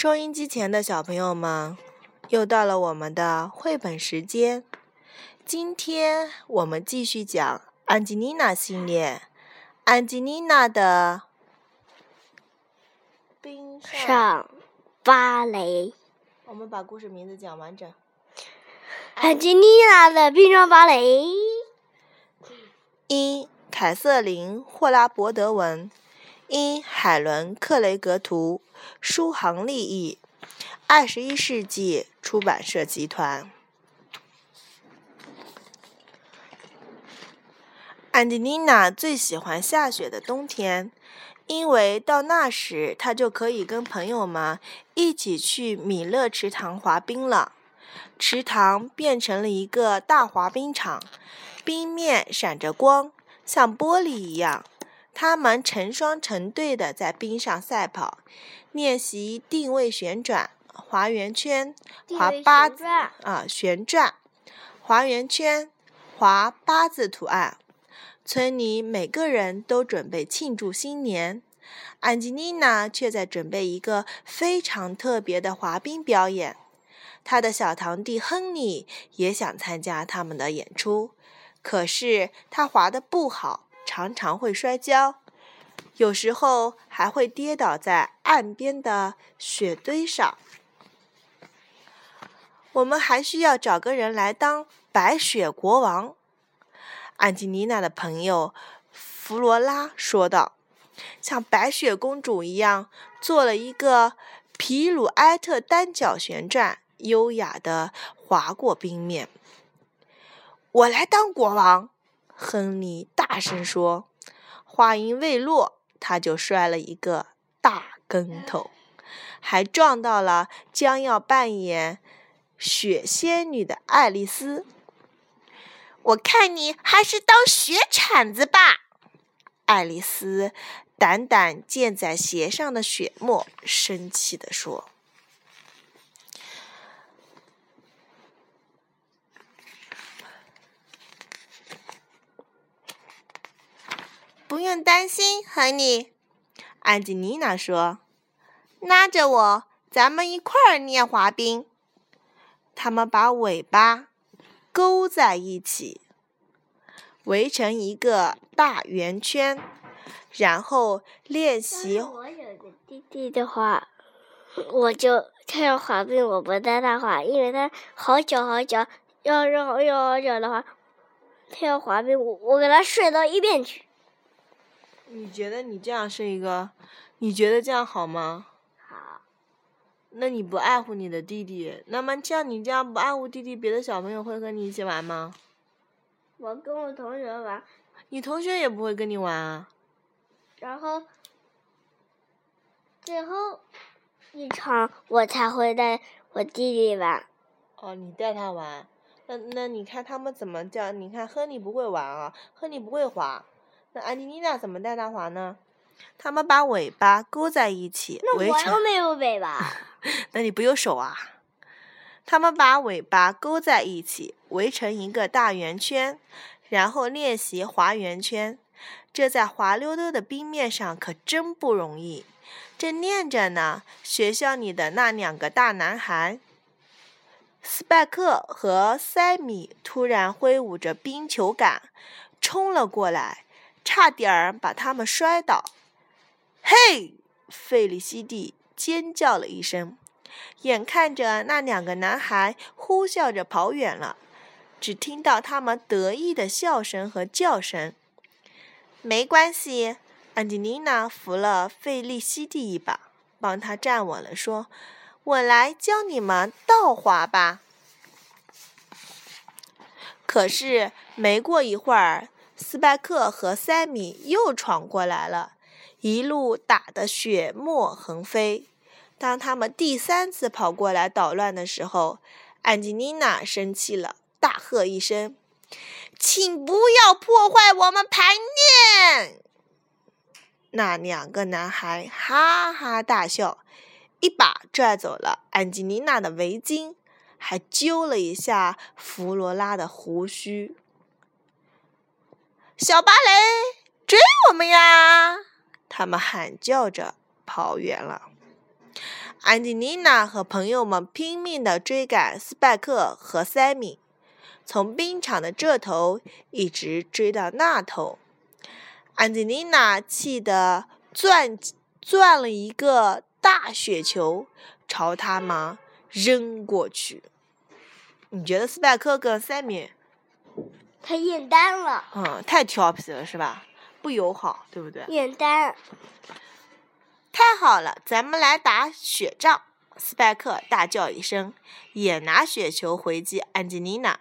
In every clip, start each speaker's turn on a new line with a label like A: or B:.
A: 收音机前的小朋友们，又到了我们的绘本时间。今天我们继续讲安吉丽娜系列，安吉丽娜的冰
B: 上芭蕾。
A: 我们把故事名字讲完整。
B: 安吉丽娜的冰上芭蕾。
A: 一，凯瑟琳·霍拉伯德文。因海伦·克雷格图，书行立译，二十一世纪出版社集团。安吉丽娜最喜欢下雪的冬天，因为到那时她就可以跟朋友们一起去米勒池塘滑冰了。池塘变成了一个大滑冰场，冰面闪着光，像玻璃一样。他们成双成对的在冰上赛跑，练习定位旋转、滑圆圈、滑八字啊旋转、滑圆圈、滑八字图案。村里每个人都准备庆祝新年，安吉丽娜却在准备一个非常特别的滑冰表演。她的小堂弟亨利也想参加他们的演出，可是他滑得不好。常常会摔跤，有时候还会跌倒在岸边的雪堆上。我们还需要找个人来当白雪国王。安吉丽娜的朋友弗罗拉说道：“像白雪公主一样，做了一个皮鲁埃特单脚旋转，优雅的滑过冰面。”我来当国王。亨利大声说：“话音未落，他就摔了一个大跟头，还撞到了将要扮演雪仙女的爱丽丝。我看你还是当雪铲子吧。”爱丽丝掸掸溅在鞋上的雪沫，生气地说。不用担心，亨利。安吉丽娜说：“拉着我，咱们一块儿练滑冰。”他们把尾巴勾在一起，围成一个大圆圈，然后练习。
B: 我有个弟弟的话，我就他要滑冰，我不带他滑，因为他好久好久，要是好久好久的话，他要滑冰，我我给他摔到一边去。
A: 你觉得你这样是一个？你觉得这样好吗？
B: 好。
A: 那你不爱护你的弟弟？那么像你这样不爱护弟弟，别的小朋友会和你一起玩吗？
B: 我跟我同学玩。
A: 你同学也不会跟你玩啊？
B: 然后，最后一场我才会带我弟弟玩。
A: 哦，你带他玩？那那你看他们怎么叫？你看亨利不会玩啊，亨利不会滑。那安吉丽娜怎么带他滑呢？他们把尾巴勾在一起，
B: 那我又没有尾巴。
A: 那你不用手啊？他们把尾巴勾在一起，围成一个大圆圈，然后练习滑圆圈。这在滑溜溜的冰面上可真不容易。正练着呢，学校里的那两个大男孩，斯派克和塞米，突然挥舞着冰球杆，冲了过来。差点儿把他们摔倒！嘿，费利西蒂尖叫了一声，眼看着那两个男孩呼啸着跑远了，只听到他们得意的笑声和叫声。没关系，安吉丽娜扶了费利西蒂一把，帮他站稳了，说：“我来教你们倒滑吧。”可是没过一会儿。斯派克和塞米又闯过来了，一路打得血沫横飞。当他们第三次跑过来捣乱的时候，安吉丽娜生气了，大喝一声：“请不要破坏我们排练！”那两个男孩哈哈大笑，一把拽走了安吉丽娜的围巾，还揪了一下弗罗拉的胡须。小芭蕾，追我们呀！他们喊叫着跑远了。安吉丽娜和朋友们拼命地追赶斯派克和塞米，从冰场的这头一直追到那头。安吉丽娜气得攥攥了一个大雪球，朝他们扔过去。你觉得斯派克跟塞米？
B: 他厌单了。
A: 嗯，太调皮了，是吧？不友好，对不对？
B: 厌单。
A: 太好了，咱们来打雪仗！斯派克大叫一声，也拿雪球回击安吉丽娜。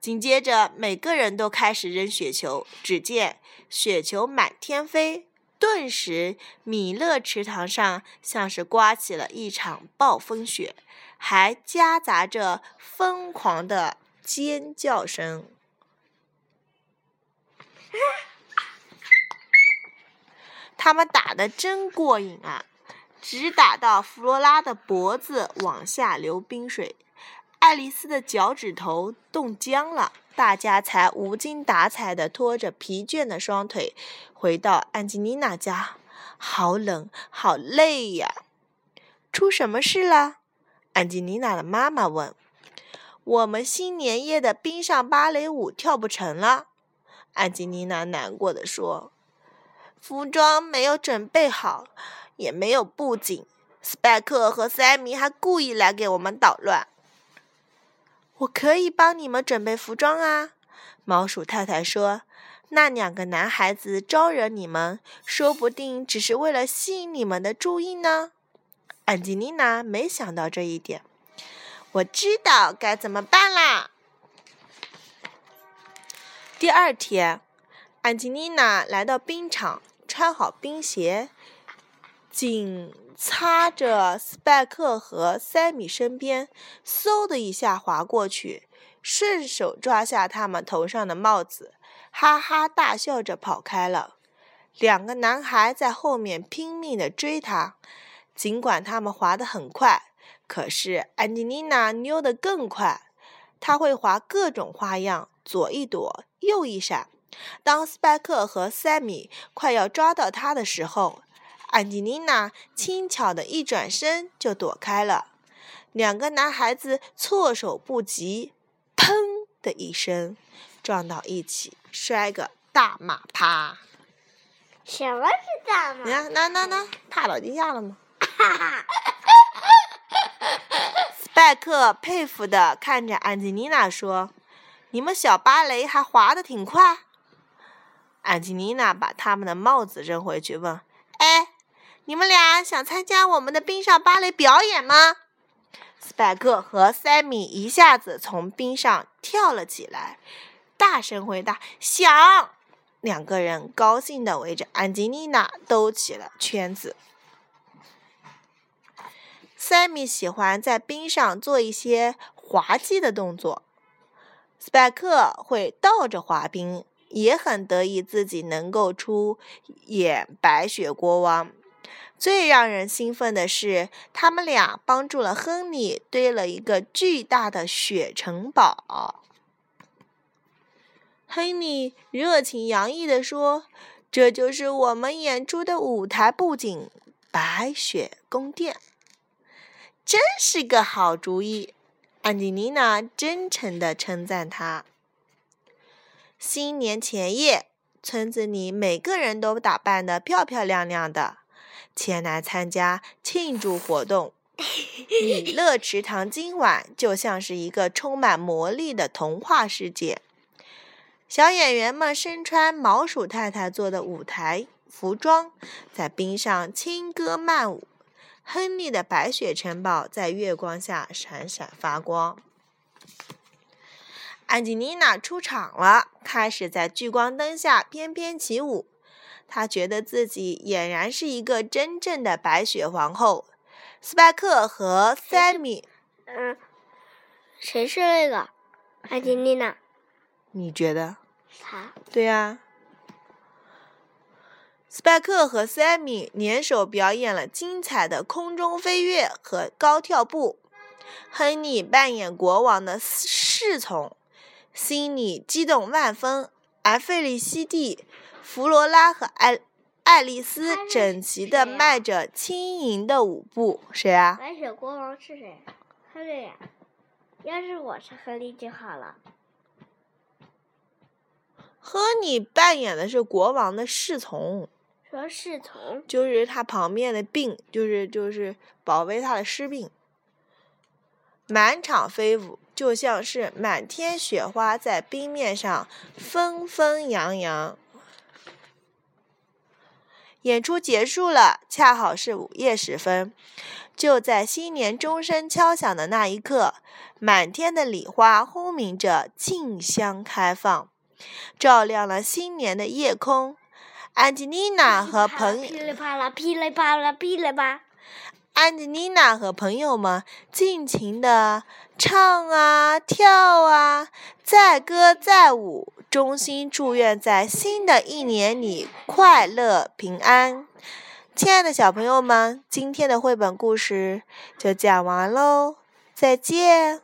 A: 紧接着，每个人都开始扔雪球，只见雪球满天飞，顿时米勒池塘上像是刮起了一场暴风雪，还夹杂着疯狂的尖叫声。他们打得真过瘾啊！直打到弗罗拉的脖子往下流冰水，爱丽丝的脚趾头冻僵了，大家才无精打采地拖着疲倦的双腿回到安吉丽娜家。好冷，好累呀！出什么事了？安吉丽娜的妈妈问。我们新年夜的冰上芭蕾舞跳不成了，安吉丽娜难过的说。服装没有准备好，也没有布景。斯派克和塞米还故意来给我们捣乱。我可以帮你们准备服装啊，毛鼠太太说。那两个男孩子招惹你们，说不定只是为了吸引你们的注意呢。安吉丽娜没想到这一点。我知道该怎么办啦。第二天，安吉丽娜来到冰场。穿好冰鞋，紧擦着斯派克和塞米身边，嗖的一下滑过去，顺手抓下他们头上的帽子，哈哈大笑着跑开了。两个男孩在后面拼命的追他，尽管他们滑得很快，可是安吉丽娜溜得更快，她会滑各种花样，左一躲，右一闪。当斯派克和塞米快要抓到他的时候，安吉丽娜轻巧的一转身就躲开了。两个男孩子措手不及，砰的一声撞到一起，摔个大马趴。
B: 什么是大马？
A: 你看，那那那，趴倒地下了吗？
B: 哈哈。
A: 斯派克佩服的看着安吉丽娜说：“你们小芭蕾还滑得挺快。”安吉丽娜把他们的帽子扔回去，问：“哎，你们俩想参加我们的冰上芭蕾表演吗？”斯派克和塞米一下子从冰上跳了起来，大声回答：“想！”两个人高兴地围着安吉丽娜兜起了圈子。塞米喜欢在冰上做一些滑稽的动作，斯派克会倒着滑冰。也很得意自己能够出演白雪国王。最让人兴奋的是，他们俩帮助了亨利堆了一个巨大的雪城堡。亨利热情洋溢地说：“这就是我们演出的舞台布景——白雪宫殿，真是个好主意。”安吉丽娜真诚地称赞他。新年前夜，村子里每个人都打扮得漂漂亮亮的，前来参加庆祝活动。米勒池塘今晚就像是一个充满魔力的童话世界。小演员们身穿毛鼠太太做的舞台服装，在冰上轻歌曼舞。亨利的白雪城堡在月光下闪闪发光。安吉丽娜出场了，开始在聚光灯下翩翩起舞。她觉得自己俨然是一个真正的白雪皇后。斯派克和塞米，
B: 嗯，谁是那个安吉丽娜？
A: 你觉得？
B: 他。
A: 对呀。斯派克和塞米联手表演了精彩的空中飞跃和高跳步。亨利扮演国王的侍从。心里激动万分，而费利西蒂、弗罗拉和艾爱丽丝整齐地迈着轻盈的舞步。谁啊？
B: 白雪国王是谁？亨利。要是我是亨利就好了。
A: 亨利扮演的是国王的侍从。
B: 说侍从？
A: 就是他旁边的兵，就是就是保卫他的士兵。满场飞舞，就像是满天雪花在冰面上纷纷扬扬。演出结束了，恰好是午夜时分。就在新年钟声敲响的那一刻，满天的礼花轰鸣着，竞相开放，照亮了新年的夜空。安吉丽娜和朋
B: 噼里啪啦，噼里啪啦，噼里啪。
A: 安吉丽娜和朋友们尽情地唱啊跳啊，载歌载舞，衷心祝愿在新的一年里快乐平安。亲爱的小朋友们，今天的绘本故事就讲完喽，再见。